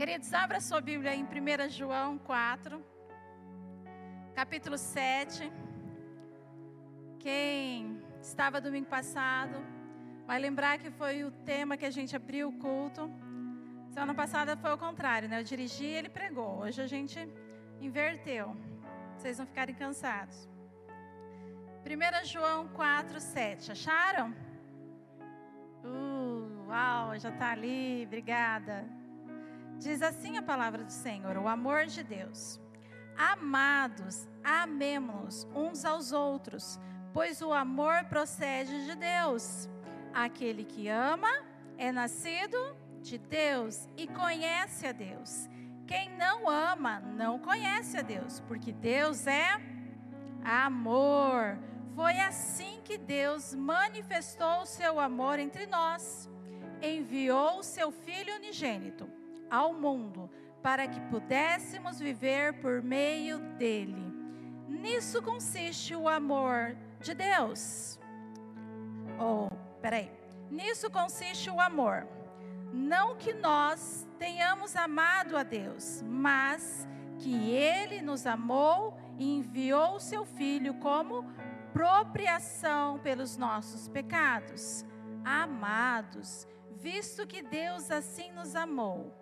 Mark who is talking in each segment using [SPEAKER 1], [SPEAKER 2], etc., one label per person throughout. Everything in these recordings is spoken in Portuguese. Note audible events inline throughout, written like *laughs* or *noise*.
[SPEAKER 1] Queridos, abra sua Bíblia em 1 João 4, capítulo 7. Quem estava domingo passado vai lembrar que foi o tema que a gente abriu o culto. Semana passada foi o contrário, né? Eu dirigi e ele pregou. Hoje a gente inverteu. Vocês não ficarem cansados. 1 João 4, 7. Acharam? Uh, uau, já está ali. Obrigada. Diz assim a palavra do Senhor, o amor de Deus. Amados, amemos uns aos outros, pois o amor procede de Deus. Aquele que ama é nascido de Deus e conhece a Deus. Quem não ama não conhece a Deus, porque Deus é amor. Foi assim que Deus manifestou o seu amor entre nós. Enviou o seu Filho unigênito ao mundo, para que pudéssemos viver por meio dele. Nisso consiste o amor de Deus. Oh, peraí. Nisso consiste o amor. Não que nós tenhamos amado a Deus, mas que Ele nos amou e enviou o seu Filho como propriação pelos nossos pecados. Amados, visto que Deus assim nos amou,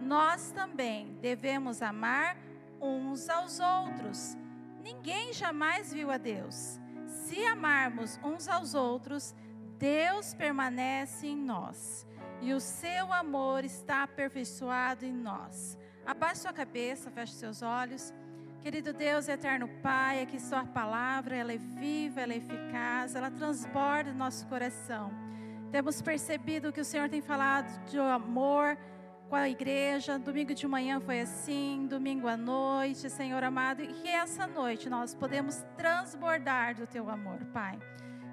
[SPEAKER 1] nós também devemos amar uns aos outros. Ninguém jamais viu a Deus. Se amarmos uns aos outros, Deus permanece em nós e o seu amor está aperfeiçoado em nós. Abaixe sua cabeça, feche seus olhos. Querido Deus, eterno Pai, aqui sua palavra, ela é viva, ela é eficaz, ela transborda o nosso coração. Temos percebido que o Senhor tem falado de amor, com a igreja. Domingo de manhã foi assim, domingo à noite, Senhor amado. E que essa noite nós podemos transbordar do teu amor, Pai.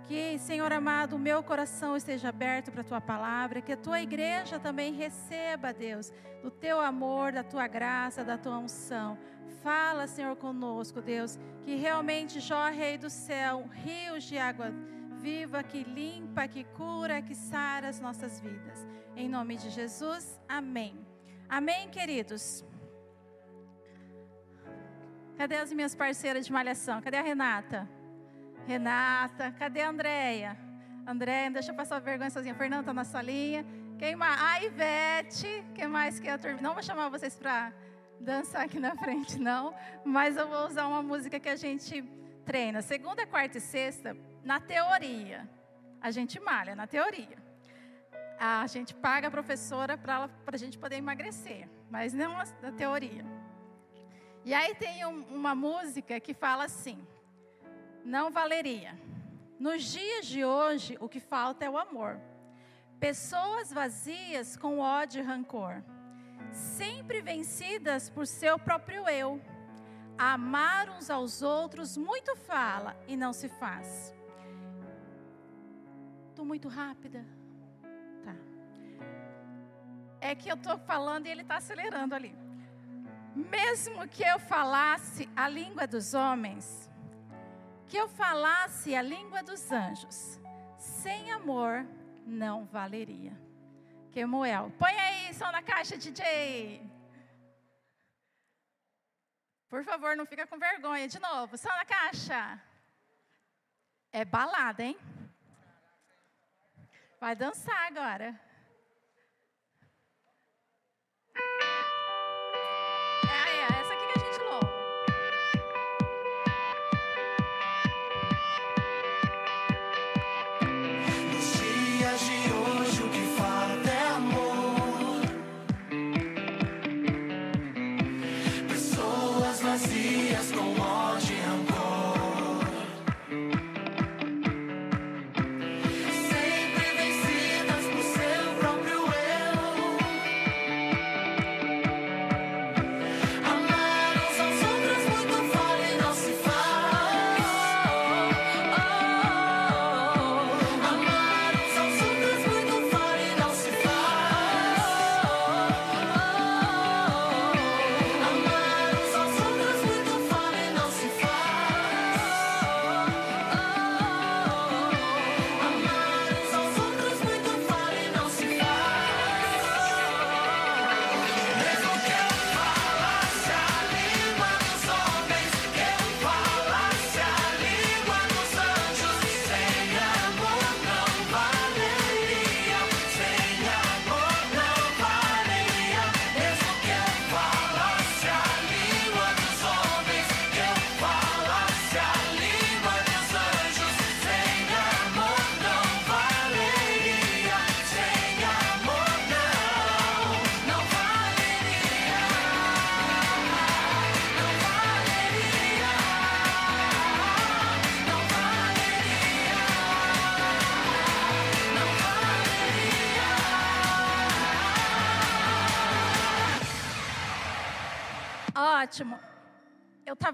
[SPEAKER 1] Que, Senhor amado, o meu coração esteja aberto para a tua palavra, que a tua igreja também receba, Deus, do teu amor, da tua graça, da tua unção. Fala, Senhor, conosco, Deus, que realmente jorre aí do céu rios de água viva, que limpa, que cura, que sara as nossas vidas. Em nome de Jesus, amém. Amém, queridos. Cadê as minhas parceiras de malhação? Cadê a Renata? Renata, cadê a Andréia? Andréia, deixa eu passar vergonha sozinha. Fernanda está na salinha. Quem mais? A Ivete. Quem mais que turma? Não vou chamar vocês para dançar aqui na frente, não. Mas eu vou usar uma música que a gente treina. Segunda, quarta e sexta, na teoria. A gente malha na teoria. A gente paga a professora para a gente poder emagrecer, mas não na teoria. E aí tem um, uma música que fala assim: não valeria. Nos dias de hoje, o que falta é o amor. Pessoas vazias com ódio e rancor, sempre vencidas por seu próprio eu. Amar uns aos outros muito fala e não se faz. Estou muito rápida. Tá. É que eu estou falando e ele está acelerando ali. Mesmo que eu falasse a língua dos homens, que eu falasse a língua dos anjos, sem amor não valeria. Quemuel, põe aí som na caixa, DJ. Por favor, não fica com vergonha. De novo, som na caixa. É balada, hein? Vai dançar agora.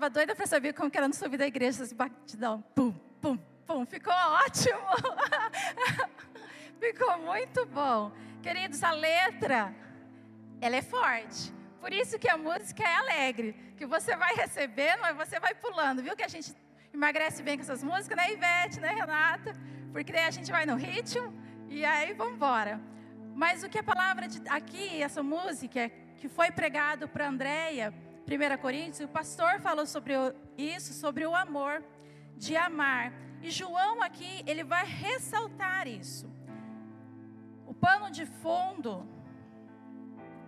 [SPEAKER 1] Estava doida para saber como que era no subir da igreja, esse batidão. Pum, pum, pum. Ficou ótimo. *laughs* Ficou muito bom. Queridos, a letra, ela é forte. Por isso que a música é alegre. Que você vai recebendo, mas você vai pulando. Viu que a gente emagrece bem com essas músicas, né, Ivete, né, Renata? Porque daí a gente vai no ritmo e aí vamos embora. Mas o que a palavra de, aqui, essa música, que foi pregado para Andréia, 1 Coríntios, o pastor falou sobre isso, sobre o amor, de amar. E João aqui, ele vai ressaltar isso. O pano de fundo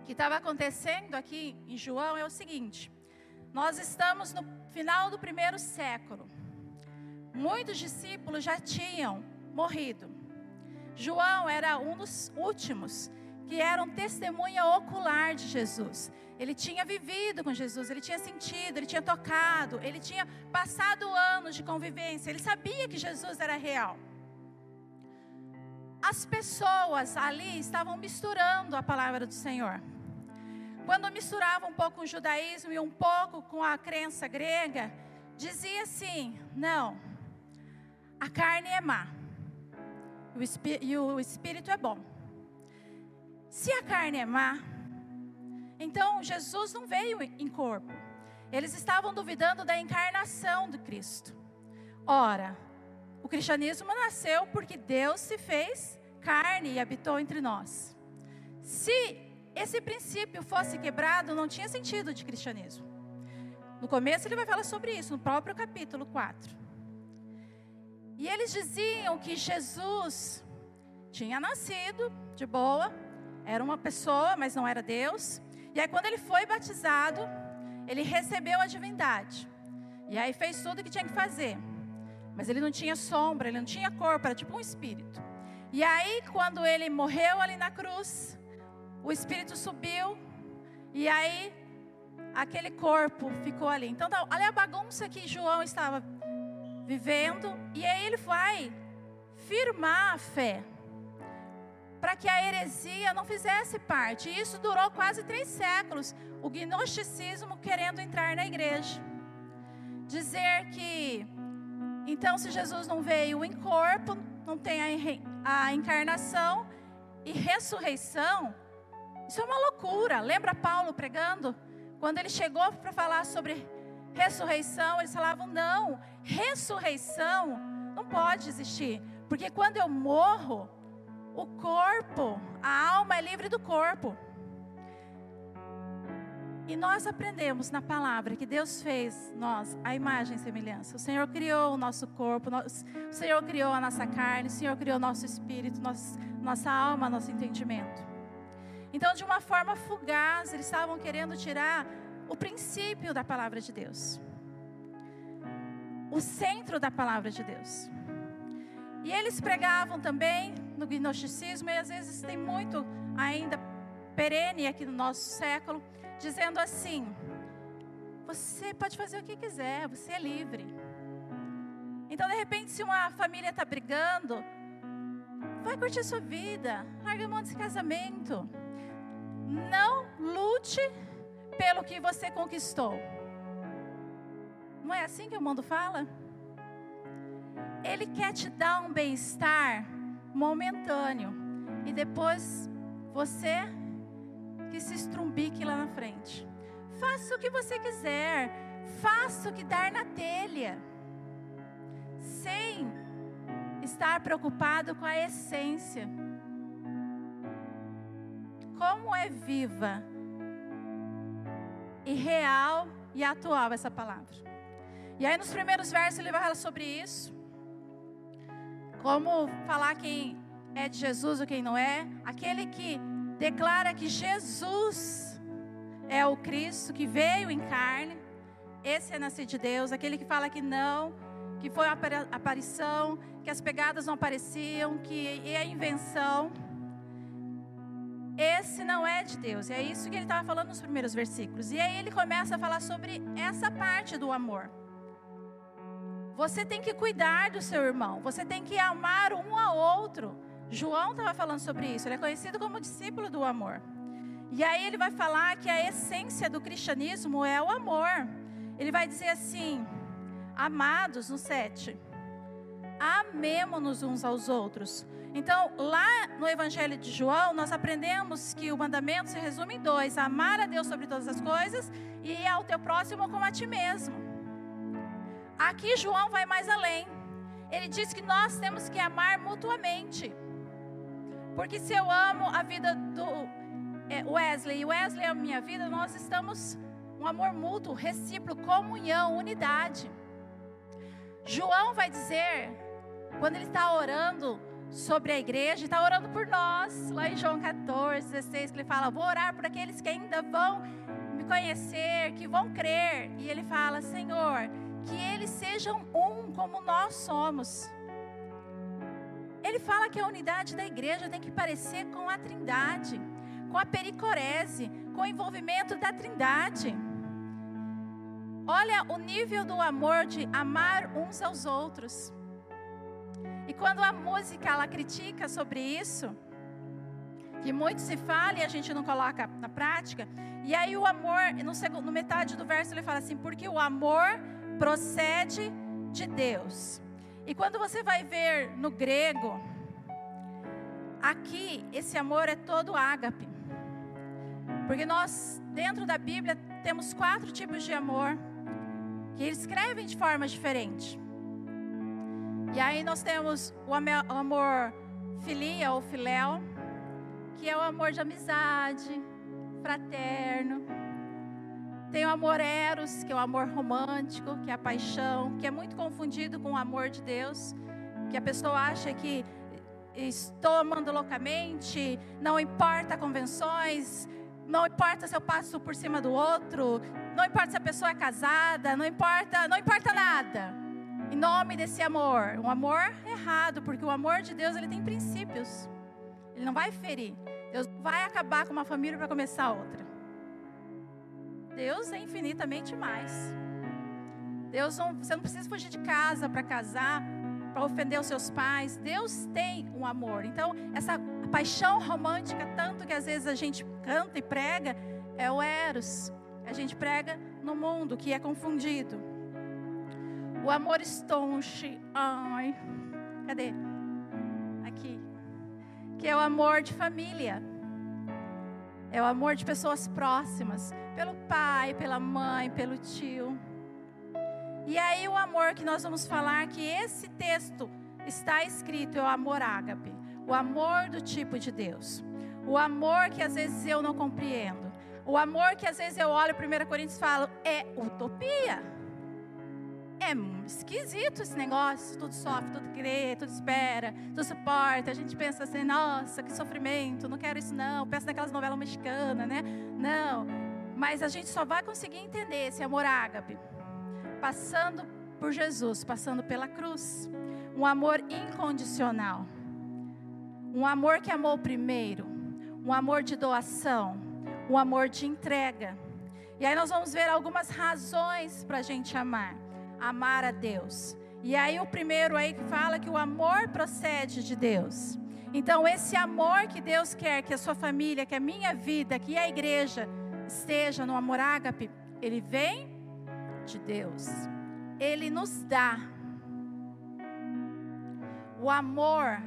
[SPEAKER 1] que estava acontecendo aqui em João é o seguinte: nós estamos no final do primeiro século. Muitos discípulos já tinham morrido. João era um dos últimos que eram testemunha ocular de Jesus. Ele tinha vivido com Jesus, ele tinha sentido, ele tinha tocado, ele tinha passado anos de convivência, ele sabia que Jesus era real. As pessoas ali estavam misturando a palavra do Senhor. Quando misturava um pouco com o judaísmo e um pouco com a crença grega, dizia assim: não, a carne é má e o espírito é bom. Se a carne é má, então Jesus não veio em corpo. Eles estavam duvidando da encarnação do Cristo. Ora, o cristianismo nasceu porque Deus se fez carne e habitou entre nós. Se esse princípio fosse quebrado, não tinha sentido de cristianismo. No começo ele vai falar sobre isso, no próprio capítulo 4. E eles diziam que Jesus tinha nascido de boa, era uma pessoa, mas não era Deus. E aí, quando ele foi batizado, ele recebeu a divindade. E aí fez tudo o que tinha que fazer. Mas ele não tinha sombra, ele não tinha corpo, era tipo um espírito. E aí, quando ele morreu ali na cruz, o espírito subiu. E aí, aquele corpo ficou ali. Então, tá, olha a bagunça que João estava vivendo. E aí, ele vai firmar a fé para que a heresia não fizesse parte. E isso durou quase três séculos. O gnosticismo querendo entrar na igreja. Dizer que, então, se Jesus não veio em corpo, não tem a, a encarnação e ressurreição, isso é uma loucura. Lembra Paulo pregando? Quando ele chegou para falar sobre ressurreição, eles falavam: não, ressurreição não pode existir, porque quando eu morro, o corpo, a alma é livre do corpo. E nós aprendemos na palavra que Deus fez nós a imagem e semelhança. O Senhor criou o nosso corpo, o Senhor criou a nossa carne, o Senhor criou o nosso espírito, nossa alma, nosso entendimento. Então, de uma forma fugaz, eles estavam querendo tirar o princípio da palavra de Deus, o centro da palavra de Deus. E eles pregavam também no gnosticismo, e às vezes tem muito ainda perene aqui no nosso século, dizendo assim: você pode fazer o que quiser, você é livre. Então, de repente, se uma família está brigando, vai curtir sua vida, larga mão desse casamento. Não lute pelo que você conquistou. Não é assim que o mundo fala? Ele quer te dar um bem-estar momentâneo e depois você que se estrumbique lá na frente. Faça o que você quiser, faça o que dar na telha, sem estar preocupado com a essência. Como é viva e real e atual essa palavra. E aí nos primeiros versos ele vai falar sobre isso. Como falar quem é de Jesus ou quem não é. Aquele que declara que Jesus é o Cristo que veio em carne. Esse é nascido de Deus. Aquele que fala que não, que foi uma aparição, que as pegadas não apareciam, que é invenção. Esse não é de Deus. É isso que ele estava falando nos primeiros versículos. E aí ele começa a falar sobre essa parte do amor. Você tem que cuidar do seu irmão, você tem que amar um ao outro. João estava falando sobre isso, ele é conhecido como discípulo do amor. E aí ele vai falar que a essência do cristianismo é o amor. Ele vai dizer assim: Amados, no 7, amemos-nos uns aos outros. Então, lá no Evangelho de João, nós aprendemos que o mandamento se resume em dois: amar a Deus sobre todas as coisas e ao teu próximo como a ti mesmo. Aqui, João vai mais além. Ele diz que nós temos que amar mutuamente. Porque se eu amo a vida do é, Wesley e Wesley é a minha vida, nós estamos um amor mútuo, recíproco, comunhão, unidade. João vai dizer, quando ele está orando sobre a igreja, está orando por nós, lá em João 14, 16, que ele fala: Vou orar por aqueles que ainda vão me conhecer, que vão crer. E ele fala: Senhor, que eles sejam um como nós somos. Ele fala que a unidade da igreja tem que parecer com a Trindade, com a pericorese, com o envolvimento da Trindade. Olha o nível do amor de amar uns aos outros. E quando a música ela critica sobre isso, que muito se fala e a gente não coloca na prática, e aí o amor, no, segundo, no metade do verso ele fala assim, porque o amor procede de Deus. E quando você vai ver no grego, aqui esse amor é todo ágape. Porque nós, dentro da Bíblia, temos quatro tipos de amor que eles escrevem de forma diferente. E aí nós temos o amor filia ou filéu, que é o amor de amizade, fraterno. Tem o amor eros, que é o amor romântico, que é a paixão, que é muito confundido com o amor de Deus, que a pessoa acha que estou amando loucamente, não importa convenções, não importa se eu passo por cima do outro, não importa se a pessoa é casada, não importa, não importa nada. Em nome desse amor, um amor errado, porque o amor de Deus ele tem princípios. Ele não vai ferir. Deus vai acabar com uma família para começar outra. Deus é infinitamente mais. Deus não, você não precisa fugir de casa para casar, para ofender os seus pais. Deus tem um amor. Então, essa paixão romântica, tanto que às vezes a gente canta e prega, é o Eros. A gente prega no mundo que é confundido. O amor estonche. Ai, cadê? Aqui. Que é o amor de família. É o amor de pessoas próximas pelo pai, pela mãe, pelo tio. E aí o amor que nós vamos falar que esse texto está escrito é o amor ágape, o amor do tipo de Deus. O amor que às vezes eu não compreendo. O amor que às vezes eu olho 1 Coríntios e falo é utopia. É esquisito esse negócio, tudo sofre, tudo crê, tudo espera, tudo suporta. A gente pensa assim, nossa, que sofrimento, não quero isso não. Pensa naquelas novelas mexicanas, né? Não, mas a gente só vai conseguir entender esse amor ágape passando por Jesus, passando pela cruz. Um amor incondicional. Um amor que amou primeiro. Um amor de doação. Um amor de entrega. E aí nós vamos ver algumas razões para a gente amar. Amar a Deus. E aí o primeiro aí que fala que o amor procede de Deus. Então esse amor que Deus quer que a sua família, que a minha vida, que a igreja esteja no amor ágape, ele vem de Deus. Ele nos dá. O amor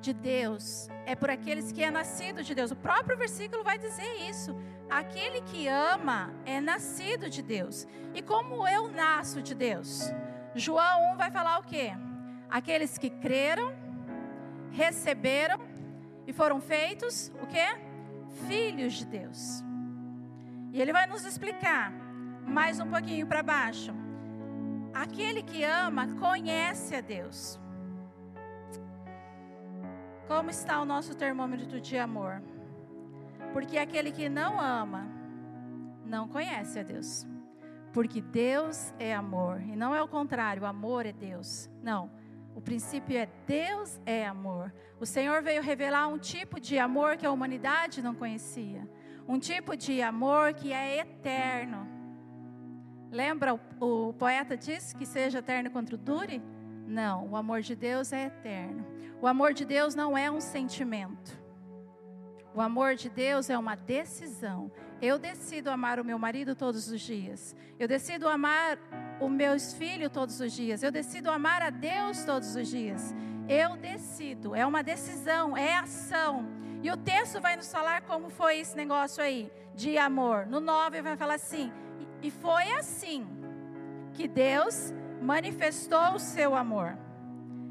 [SPEAKER 1] de Deus é por aqueles que é nascido de Deus. O próprio versículo vai dizer isso. Aquele que ama é nascido de Deus. E como eu nasço de Deus? João 1 vai falar o quê? Aqueles que creram, receberam e foram feitos o quê? Filhos de Deus. E ele vai nos explicar mais um pouquinho para baixo. Aquele que ama conhece a Deus. Como está o nosso termômetro de amor? Porque aquele que não ama não conhece a Deus. Porque Deus é amor e não é o contrário, amor é Deus. Não. O princípio é Deus é amor. O Senhor veio revelar um tipo de amor que a humanidade não conhecia um tipo de amor que é eterno. Lembra, o, o poeta disse que seja eterno contra o dure? Não, o amor de Deus é eterno. O amor de Deus não é um sentimento. O amor de Deus é uma decisão. Eu decido amar o meu marido todos os dias. Eu decido amar os meus filhos todos os dias. Eu decido amar a Deus todos os dias. Eu decido. É uma decisão, é ação. E o texto vai nos falar como foi esse negócio aí de amor. No 9 vai falar assim: E foi assim que Deus manifestou o seu amor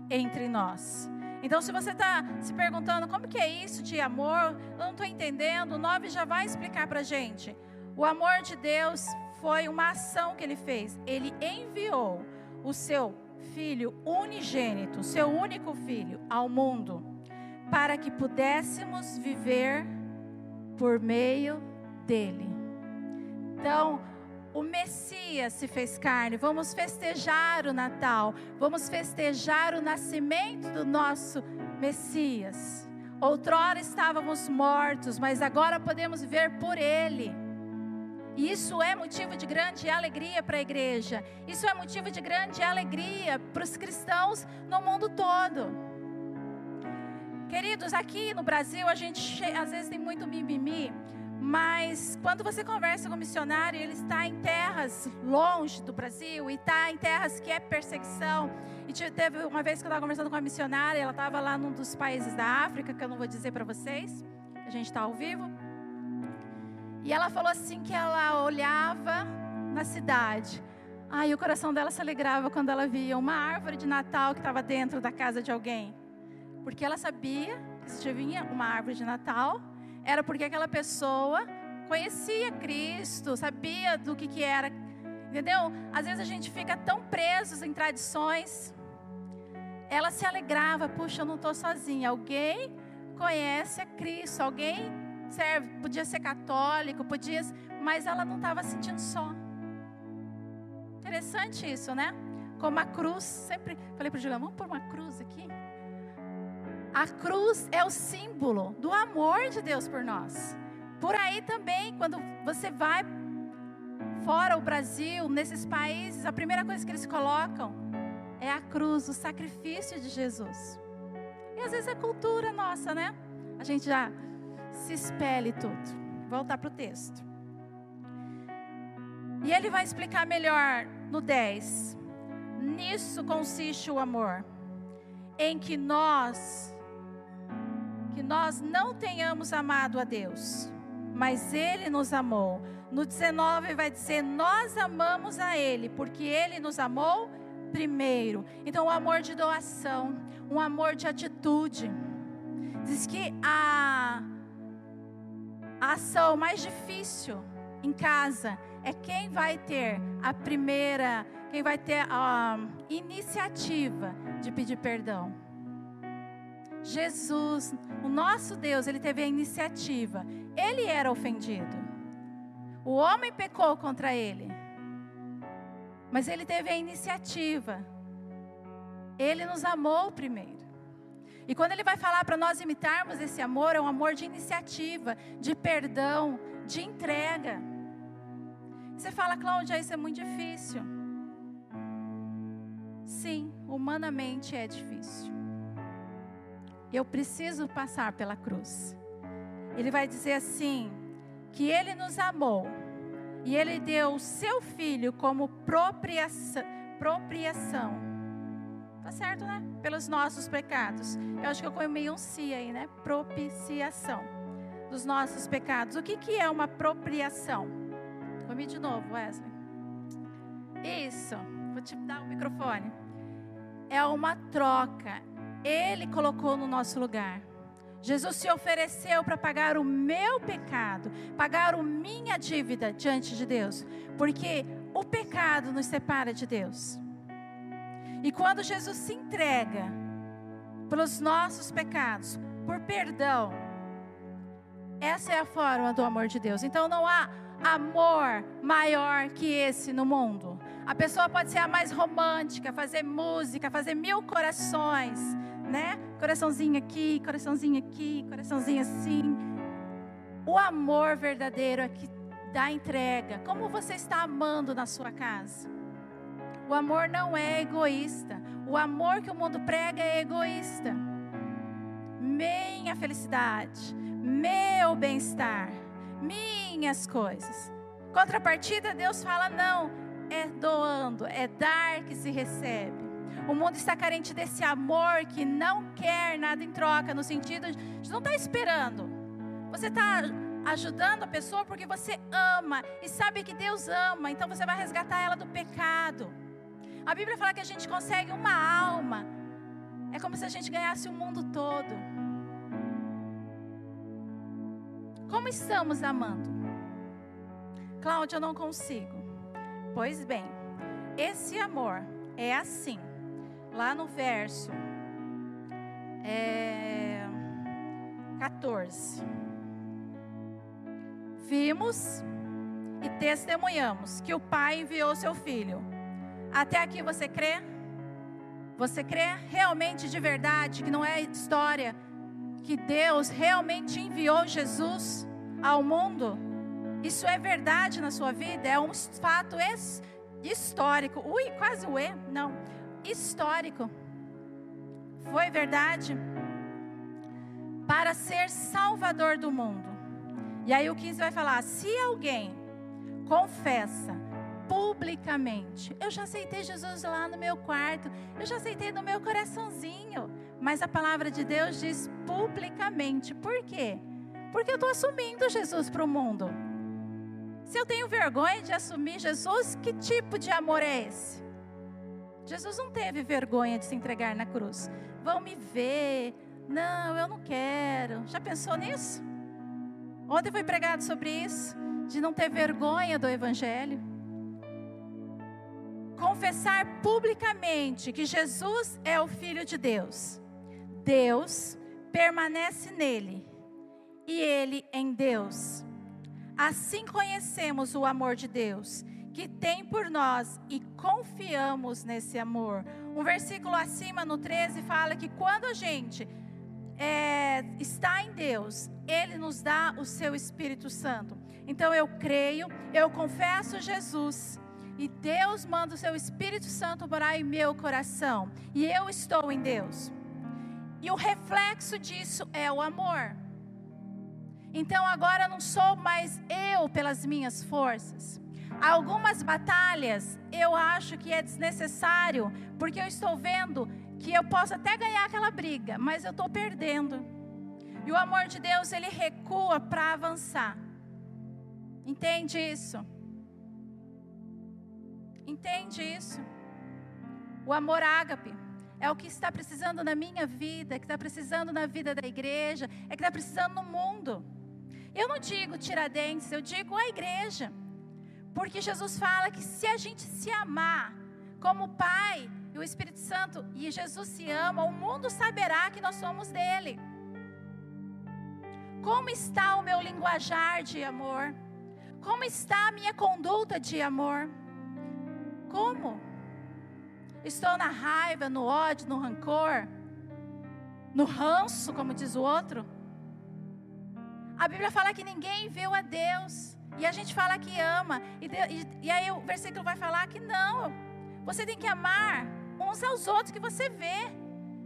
[SPEAKER 1] entre nós. Então, se você está se perguntando como que é isso de amor, eu não estou entendendo, o 9 já vai explicar para a gente. O amor de Deus foi uma ação que ele fez. Ele enviou o seu filho unigênito, seu único filho, ao mundo, para que pudéssemos viver por meio dele. Então, o Messias se fez carne. Vamos festejar o Natal. Vamos festejar o nascimento do nosso Messias. Outrora estávamos mortos, mas agora podemos viver por Ele. E isso é motivo de grande alegria para a igreja. Isso é motivo de grande alegria para os cristãos no mundo todo. Queridos, aqui no Brasil a gente às vezes tem muito mimimi. Mas quando você conversa com um missionário, ele está em terras longe do Brasil e está em terras que é perseguição. E teve uma vez que eu estava conversando com uma missionária, ela estava lá num dos países da África, que eu não vou dizer para vocês, a gente está ao vivo. E ela falou assim que ela olhava na cidade. Ai, o coração dela se alegrava quando ela via uma árvore de Natal que estava dentro da casa de alguém. Porque ela sabia que se tinha uma árvore de Natal, era porque aquela pessoa conhecia Cristo, sabia do que, que era. Entendeu? Às vezes a gente fica tão presos em tradições. Ela se alegrava, puxa, eu não estou sozinha. Alguém conhece a Cristo, alguém serve, podia ser católico, podia, mas ela não estava sentindo só. Interessante isso, né? Como a cruz, sempre falei para o Juliano, vamos pôr uma cruz aqui? A cruz é o símbolo do amor de Deus por nós. Por aí também, quando você vai fora o Brasil, nesses países, a primeira coisa que eles colocam é a cruz, o sacrifício de Jesus. E às vezes é cultura nossa, né? A gente já se espelhe tudo. Voltar para o texto. E ele vai explicar melhor no 10. Nisso consiste o amor, em que nós que nós não tenhamos amado a Deus, mas Ele nos amou. No 19 vai dizer: Nós amamos a Ele, porque Ele nos amou primeiro. Então, o amor de doação, um amor de atitude. Diz que a, a ação mais difícil em casa é quem vai ter a primeira, quem vai ter a iniciativa de pedir perdão. Jesus, o nosso Deus, ele teve a iniciativa. Ele era ofendido. O homem pecou contra ele. Mas ele teve a iniciativa. Ele nos amou primeiro. E quando ele vai falar para nós imitarmos esse amor, é um amor de iniciativa, de perdão, de entrega. Você fala, Cláudia, isso é muito difícil. Sim, humanamente é difícil. Eu preciso passar pela cruz. Ele vai dizer assim: que ele nos amou e ele deu o seu filho como propriação. Tá certo, né? Pelos nossos pecados. Eu acho que eu comi um si aí, né? Propiciação dos nossos pecados. O que, que é uma propriação? Comi de novo, Wesley. Isso. Vou te dar o microfone. É uma troca, ele colocou no nosso lugar. Jesus se ofereceu para pagar o meu pecado, pagar a minha dívida diante de Deus, porque o pecado nos separa de Deus. E quando Jesus se entrega pelos nossos pecados, por perdão, essa é a forma do amor de Deus. Então não há amor maior que esse no mundo. A pessoa pode ser a mais romântica, fazer música, fazer mil corações, né? Coraçãozinho aqui, coraçãozinho aqui, coraçãozinho assim. O amor verdadeiro é que dá entrega. Como você está amando na sua casa? O amor não é egoísta. O amor que o mundo prega é egoísta. Meia felicidade. meu bem-estar, minhas coisas. Contrapartida, Deus fala: não, é doando, é dar que se recebe. O mundo está carente desse amor que não quer nada em troca, no sentido de não estar tá esperando. Você está ajudando a pessoa porque você ama e sabe que Deus ama, então você vai resgatar ela do pecado. A Bíblia fala que a gente consegue uma alma, é como se a gente ganhasse o mundo todo. Como estamos amando? Cláudia, eu não consigo. Pois bem, esse amor é assim. Lá no verso é, 14 vimos e testemunhamos que o Pai enviou seu Filho. Até aqui você crê? Você crê realmente de verdade que não é história, que Deus realmente enviou Jesus ao mundo? Isso é verdade na sua vida? É um fato histórico. Ui, quase o E, não. Histórico. Foi verdade? Para ser salvador do mundo. E aí o 15 vai falar: se alguém confessa publicamente, eu já aceitei Jesus lá no meu quarto, eu já aceitei no meu coraçãozinho, mas a palavra de Deus diz publicamente. Por quê? Porque eu estou assumindo Jesus para o mundo. Se eu tenho vergonha de assumir Jesus, que tipo de amor é esse? Jesus não teve vergonha de se entregar na cruz. Vão me ver. Não, eu não quero. Já pensou nisso? Ontem foi pregado sobre isso, de não ter vergonha do Evangelho. Confessar publicamente que Jesus é o Filho de Deus. Deus permanece nele e ele em Deus. Assim conhecemos o amor de Deus, que tem por nós e confiamos nesse amor. Um versículo acima, no 13, fala que quando a gente é, está em Deus, Ele nos dá o seu Espírito Santo. Então eu creio, eu confesso Jesus. E Deus manda o seu Espírito Santo morar em meu coração. E eu estou em Deus. E o reflexo disso é o amor. Então agora não sou mais eu pelas minhas forças. Algumas batalhas eu acho que é desnecessário, porque eu estou vendo que eu posso até ganhar aquela briga, mas eu estou perdendo. E o amor de Deus, ele recua para avançar. Entende isso? Entende isso? O amor ágape é o que está precisando na minha vida, que está precisando na vida da igreja, é que está precisando no mundo. Eu não digo tiradentes, eu digo a igreja. Porque Jesus fala que se a gente se amar como Pai e o Espírito Santo e Jesus se ama, o mundo saberá que nós somos dele. Como está o meu linguajar de amor? Como está a minha conduta de amor? Como? Estou na raiva, no ódio, no rancor, no ranço, como diz o outro? A Bíblia fala que ninguém viu a Deus. E a gente fala que ama. E, e, e aí o versículo vai falar que não. Você tem que amar uns aos outros que você vê,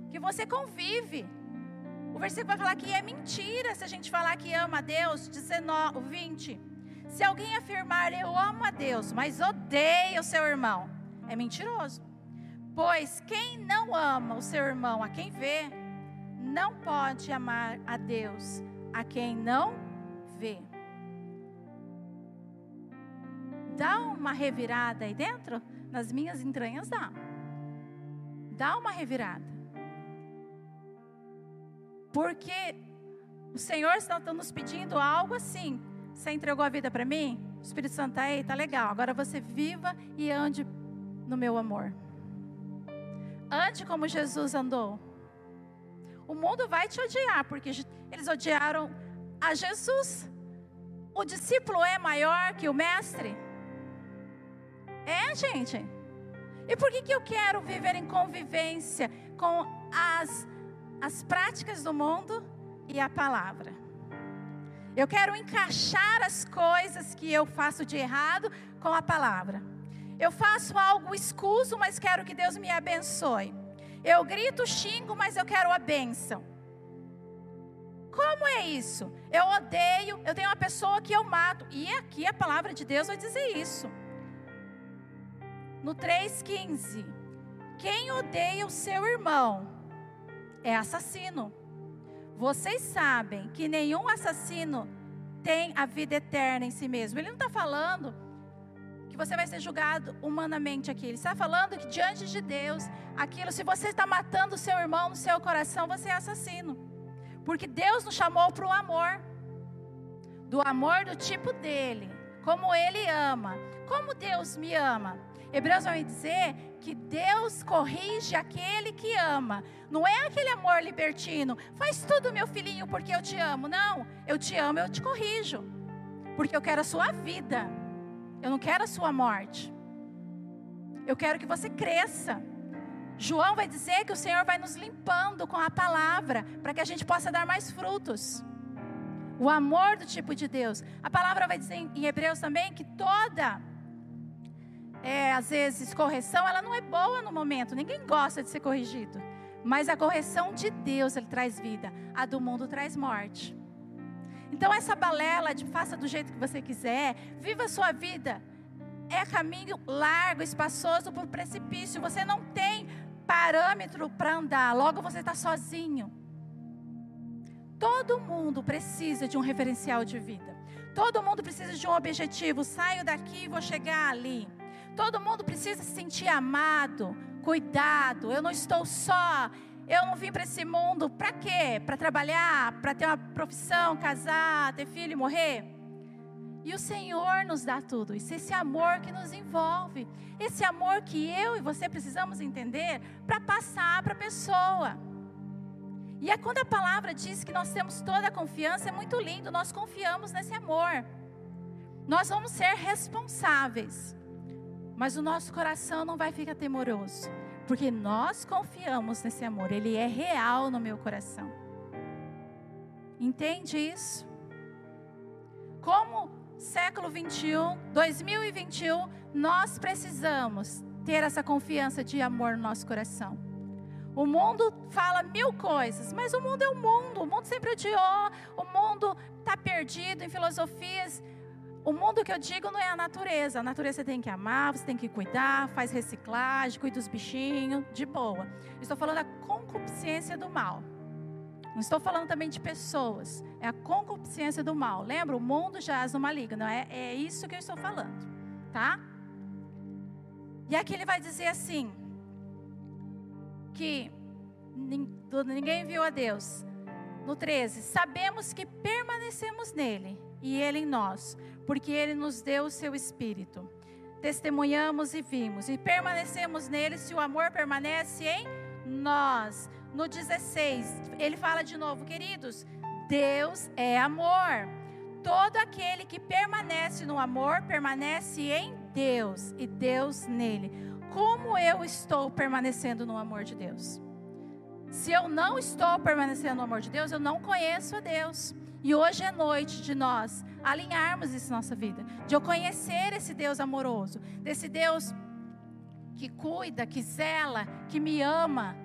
[SPEAKER 1] que você convive. O versículo vai falar que é mentira se a gente falar que ama a Deus, 19, 20. Se alguém afirmar eu amo a Deus, mas odeia o seu irmão, é mentiroso. Pois quem não ama o seu irmão, a quem vê, não pode amar a Deus, a quem não Dá uma revirada aí dentro, nas minhas entranhas dá. Dá uma revirada. Porque o Senhor está nos pedindo algo assim. Você entregou a vida para mim? O Espírito Santo está aí, tá legal. Agora você viva e ande no meu amor. Ande como Jesus andou. O mundo vai te odiar, porque eles odiaram a Jesus. O discípulo é maior que o mestre? É, gente. E por que, que eu quero viver em convivência com as, as práticas do mundo e a palavra? Eu quero encaixar as coisas que eu faço de errado com a palavra. Eu faço algo escuso, mas quero que Deus me abençoe. Eu grito, xingo, mas eu quero a bênção. como é isso? Eu odeio, eu tenho uma pessoa que eu mato. E aqui a palavra de Deus vai dizer isso. No 3,15: Quem odeia o seu irmão é assassino. Vocês sabem que nenhum assassino tem a vida eterna em si mesmo. Ele não está falando que você vai ser julgado humanamente aqui. Ele está falando que diante de Deus, aquilo, se você está matando o seu irmão no seu coração, você é assassino. Porque Deus nos chamou para o amor. Do amor do tipo dele. Como ele ama. Como Deus me ama. Hebreus vai dizer que Deus corrige aquele que ama. Não é aquele amor libertino. Faz tudo, meu filhinho, porque eu te amo. Não, eu te amo, eu te corrijo. Porque eu quero a sua vida. Eu não quero a sua morte. Eu quero que você cresça. João vai dizer que o Senhor vai nos limpando com a palavra, para que a gente possa dar mais frutos. O amor do tipo de Deus. A palavra vai dizer em Hebreus também que toda, é, às vezes, correção, ela não é boa no momento. Ninguém gosta de ser corrigido. Mas a correção de Deus, ele traz vida. A do mundo traz morte. Então, essa balela de faça do jeito que você quiser, viva a sua vida. É caminho largo, espaçoso o precipício. Você não tem parâmetro para andar, logo você está sozinho. Todo mundo precisa de um referencial de vida. Todo mundo precisa de um objetivo. Saio daqui e vou chegar ali. Todo mundo precisa se sentir amado, cuidado. Eu não estou só. Eu não vim para esse mundo para quê? Para trabalhar, para ter uma profissão, casar, ter filho e morrer? E o Senhor nos dá tudo isso, esse amor que nos envolve, esse amor que eu e você precisamos entender para passar para a pessoa. E é quando a palavra diz que nós temos toda a confiança, é muito lindo, nós confiamos nesse amor. Nós vamos ser responsáveis, mas o nosso coração não vai ficar temoroso, porque nós confiamos nesse amor, ele é real no meu coração. Entende isso? Como século 21, 2021, nós precisamos ter essa confiança de amor no nosso coração. O mundo fala mil coisas, mas o mundo é o mundo. O mundo sempre odiou. O mundo está perdido em filosofias. O mundo que eu digo não é a natureza. A natureza você tem que amar, você tem que cuidar, faz reciclagem, cuida dos bichinhos, de boa. Estou falando da concupiscência do mal. Não estou falando também de pessoas. É a concupiscência do mal. Lembra? O mundo jaz no maligno. É, é isso que eu estou falando. Tá? E aqui ele vai dizer assim: que ninguém viu a Deus. No 13: Sabemos que permanecemos nele e ele em nós, porque ele nos deu o seu espírito. Testemunhamos e vimos, e permanecemos nele se o amor permanece em nós no 16, ele fala de novo, queridos, Deus é amor. Todo aquele que permanece no amor permanece em Deus e Deus nele. Como eu estou permanecendo no amor de Deus? Se eu não estou permanecendo no amor de Deus, eu não conheço a Deus. E hoje é noite de nós alinharmos isso na nossa vida, de eu conhecer esse Deus amoroso, desse Deus que cuida, que zela, que me ama,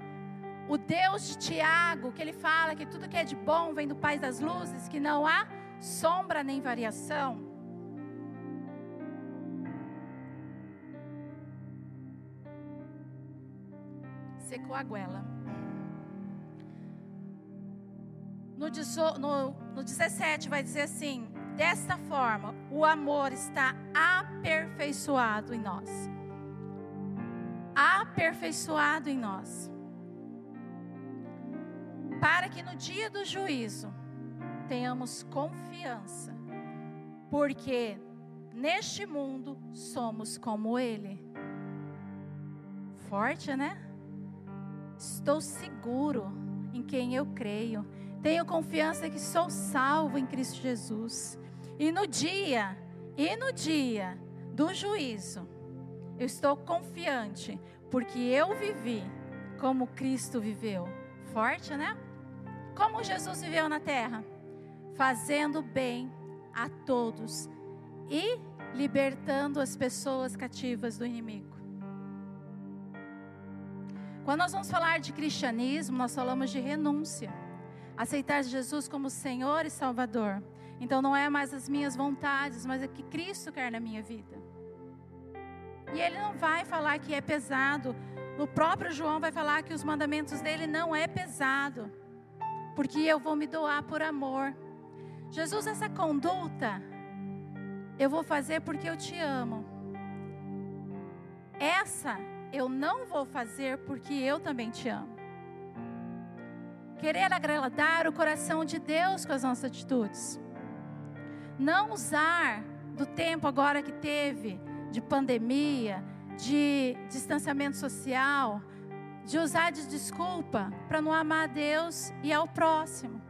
[SPEAKER 1] o Deus de Tiago, que ele fala que tudo que é de bom vem do Pai das luzes, que não há sombra nem variação. Secou a goela. No, no, no 17 vai dizer assim: desta forma, o amor está aperfeiçoado em nós. Aperfeiçoado em nós para que no dia do juízo tenhamos confiança, porque neste mundo somos como Ele. Forte, né? Estou seguro em quem eu creio. Tenho confiança que sou salvo em Cristo Jesus. E no dia, e no dia do juízo, eu estou confiante, porque eu vivi como Cristo viveu. Forte, né? Como Jesus viveu na terra? Fazendo bem a todos e libertando as pessoas cativas do inimigo. Quando nós vamos falar de cristianismo, nós falamos de renúncia. Aceitar Jesus como Senhor e Salvador. Então não é mais as minhas vontades, mas é que Cristo quer na minha vida. E ele não vai falar que é pesado. O próprio João vai falar que os mandamentos dele não é pesado, porque eu vou me doar por amor. Jesus, essa conduta eu vou fazer porque eu te amo. Essa eu não vou fazer porque eu também te amo. Querer agradar o coração de Deus com as nossas atitudes. Não usar do tempo agora que teve de pandemia, de distanciamento social, de usar de desculpa para não amar a Deus e ao próximo,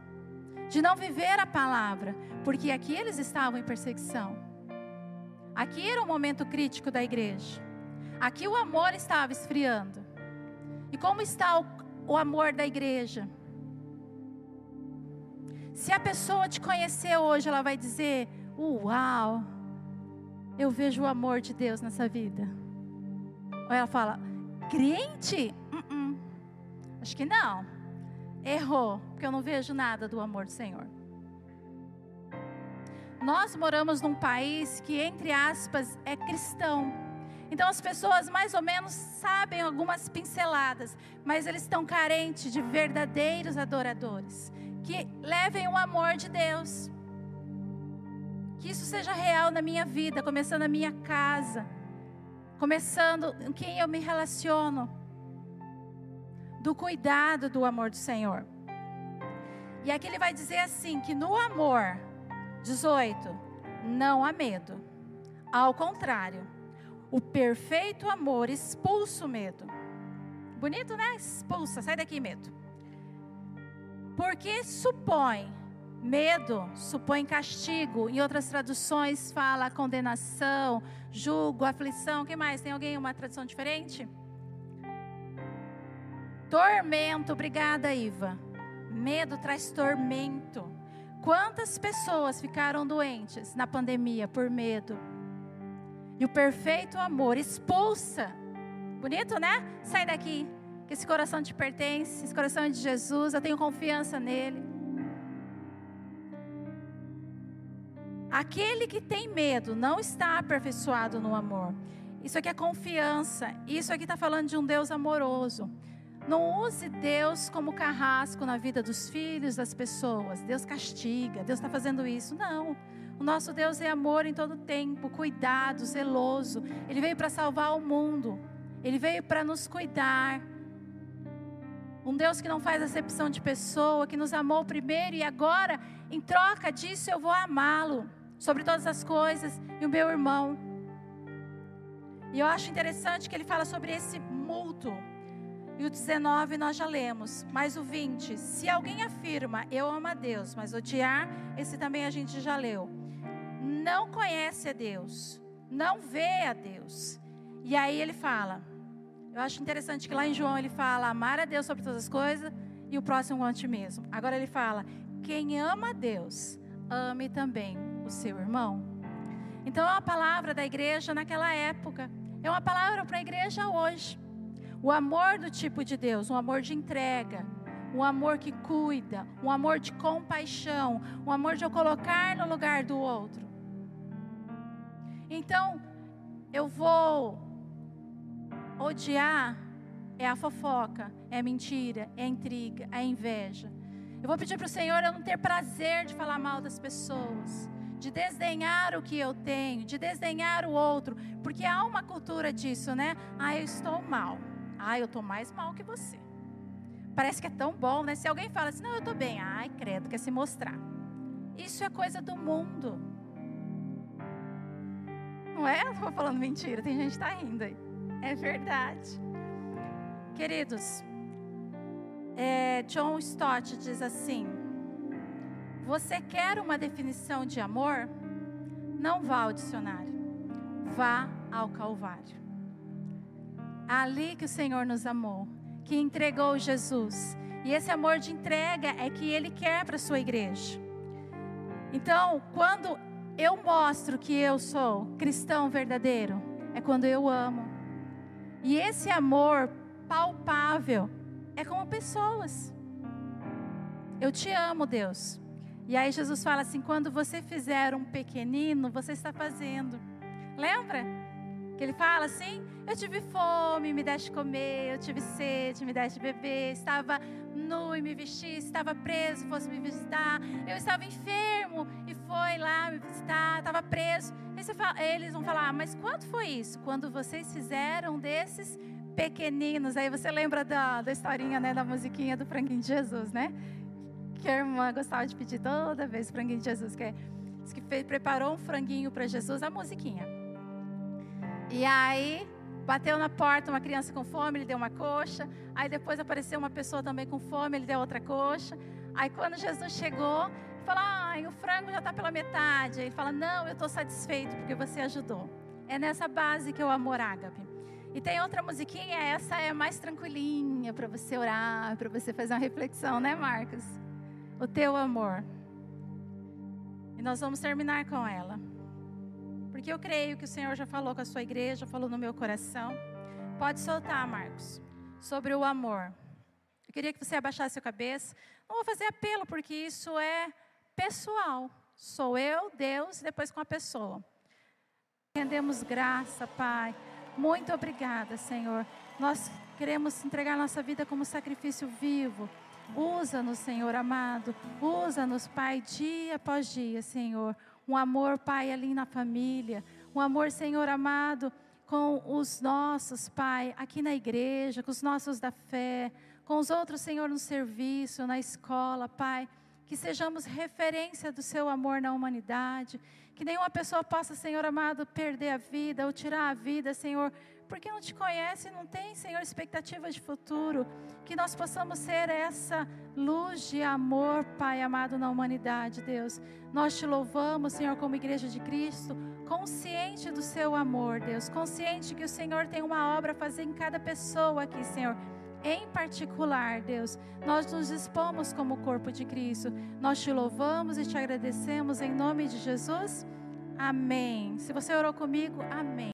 [SPEAKER 1] de não viver a palavra, porque aqui eles estavam em perseguição. Aqui era um momento crítico da igreja. Aqui o amor estava esfriando. E como está o, o amor da igreja? Se a pessoa te conhecer hoje, ela vai dizer: Uau, eu vejo o amor de Deus nessa vida. Ou ela fala, crente? Uh -uh. Acho que não. Errou, porque eu não vejo nada do amor do Senhor. Nós moramos num país que, entre aspas, é cristão. Então as pessoas mais ou menos sabem algumas pinceladas, mas eles estão carentes de verdadeiros adoradores que levem o amor de Deus. Que isso seja real na minha vida, começando na minha casa, começando em quem eu me relaciono, do cuidado do amor do Senhor. E aqui ele vai dizer assim: que no amor, 18, não há medo. Ao contrário, o perfeito amor expulsa o medo. Bonito, né? Expulsa, sai daqui, medo. Porque supõe Medo supõe castigo. Em outras traduções fala condenação, julgo, aflição. Que mais? Tem alguém uma tradução diferente? Tormento. Obrigada, Iva. Medo traz tormento. Quantas pessoas ficaram doentes na pandemia por medo? E o perfeito amor expulsa. Bonito, né? Sai daqui. Esse coração te pertence, esse coração é de Jesus, eu tenho confiança nele. Aquele que tem medo não está aperfeiçoado no amor. Isso aqui é confiança. Isso aqui está falando de um Deus amoroso. Não use Deus como carrasco na vida dos filhos, das pessoas. Deus castiga, Deus está fazendo isso. Não. O nosso Deus é amor em todo tempo, cuidado, zeloso. Ele veio para salvar o mundo. Ele veio para nos cuidar. Um Deus que não faz acepção de pessoa, que nos amou primeiro e agora, em troca disso, eu vou amá-lo sobre todas as coisas e o meu irmão. E eu acho interessante que ele fala sobre esse multo. E o 19 nós já lemos, mas o 20, se alguém afirma eu amo a Deus, mas odiar, esse também a gente já leu. Não conhece a Deus, não vê a Deus. E aí ele fala, eu acho interessante que lá em João ele fala amar a Deus sobre todas as coisas e o próximo a ti mesmo. Agora ele fala, quem ama a Deus, ame também o seu irmão. Então é uma palavra da igreja naquela época, é uma palavra para a igreja hoje. O amor do tipo de Deus, um amor de entrega, um amor que cuida, um amor de compaixão, um amor de eu colocar no lugar do outro. Então, eu vou odiar é a fofoca, é a mentira, é a intriga, é a inveja. Eu vou pedir para o Senhor eu não ter prazer de falar mal das pessoas de desdenhar o que eu tenho, de desdenhar o outro, porque há uma cultura disso, né? Ah, eu estou mal. Ah, eu estou mais mal que você. Parece que é tão bom, né? Se alguém fala assim, não, eu estou bem. Ai, credo, quer se mostrar. Isso é coisa do mundo. Não é? Eu estou falando mentira, tem gente que está rindo aí. É verdade. Queridos, é, John Stott diz assim: você quer uma definição de amor? Não vá ao dicionário. Vá ao Calvário. Ali que o Senhor nos amou, que entregou Jesus. E esse amor de entrega é que Ele quer para a sua igreja. Então, quando eu mostro que eu sou cristão verdadeiro, é quando eu amo. E esse amor palpável é como pessoas. Eu te amo, Deus. E aí Jesus fala assim: quando você fizer um pequenino, você está fazendo. Lembra? Que ele fala assim: Eu tive fome, me deste comer, eu tive sede, me deste beber, estava nu e me vesti, estava preso, fosse me visitar, eu estava enfermo e foi lá me visitar, estava preso. Fala, eles vão falar: ah, Mas quanto foi isso? Quando vocês fizeram desses pequeninos. Aí você lembra da, da historinha, né, da musiquinha do franguinho de Jesus, né? Que a irmã gostava de pedir toda vez franguinho de Jesus, que, é, que fez, preparou um franguinho para Jesus, a musiquinha. E aí bateu na porta uma criança com fome, ele deu uma coxa. Aí depois apareceu uma pessoa também com fome, ele deu outra coxa. Aí quando Jesus chegou, falou: ah, o frango já está pela metade. Aí fala: Não, eu estou satisfeito porque você ajudou. É nessa base que é o amor ágape. E tem outra musiquinha, essa é mais tranquilinha para você orar, para você fazer uma reflexão, né, Marcos? O teu amor. E nós vamos terminar com ela. Porque eu creio que o Senhor já falou com a sua igreja, falou no meu coração. Pode soltar, Marcos, sobre o amor. Eu queria que você abaixasse a cabeça. Não vou fazer apelo, porque isso é pessoal. Sou eu, Deus, e depois com a pessoa. Rendemos graça, Pai muito obrigada, Senhor. Nós queremos entregar nossa vida como sacrifício vivo. Usa-nos, Senhor amado. Usa-nos, Pai, dia após dia, Senhor. Um amor, Pai, ali na família. Um amor, Senhor amado, com os nossos, Pai, aqui na igreja, com os nossos da fé, com os outros, Senhor, no serviço, na escola, Pai. Que sejamos referência do seu amor na humanidade que nenhuma pessoa possa, Senhor amado, perder a vida ou tirar a vida, Senhor, porque não te conhece, não tem, Senhor, expectativa de futuro. Que nós possamos ser essa luz de amor, Pai amado, na humanidade, Deus. Nós te louvamos, Senhor, como igreja de Cristo, consciente do seu amor, Deus, consciente que o Senhor tem uma obra a fazer em cada pessoa aqui, Senhor em particular, Deus, nós nos expomos como corpo de Cristo. Nós te louvamos e te agradecemos em nome de Jesus. Amém. Se você orou comigo, amém.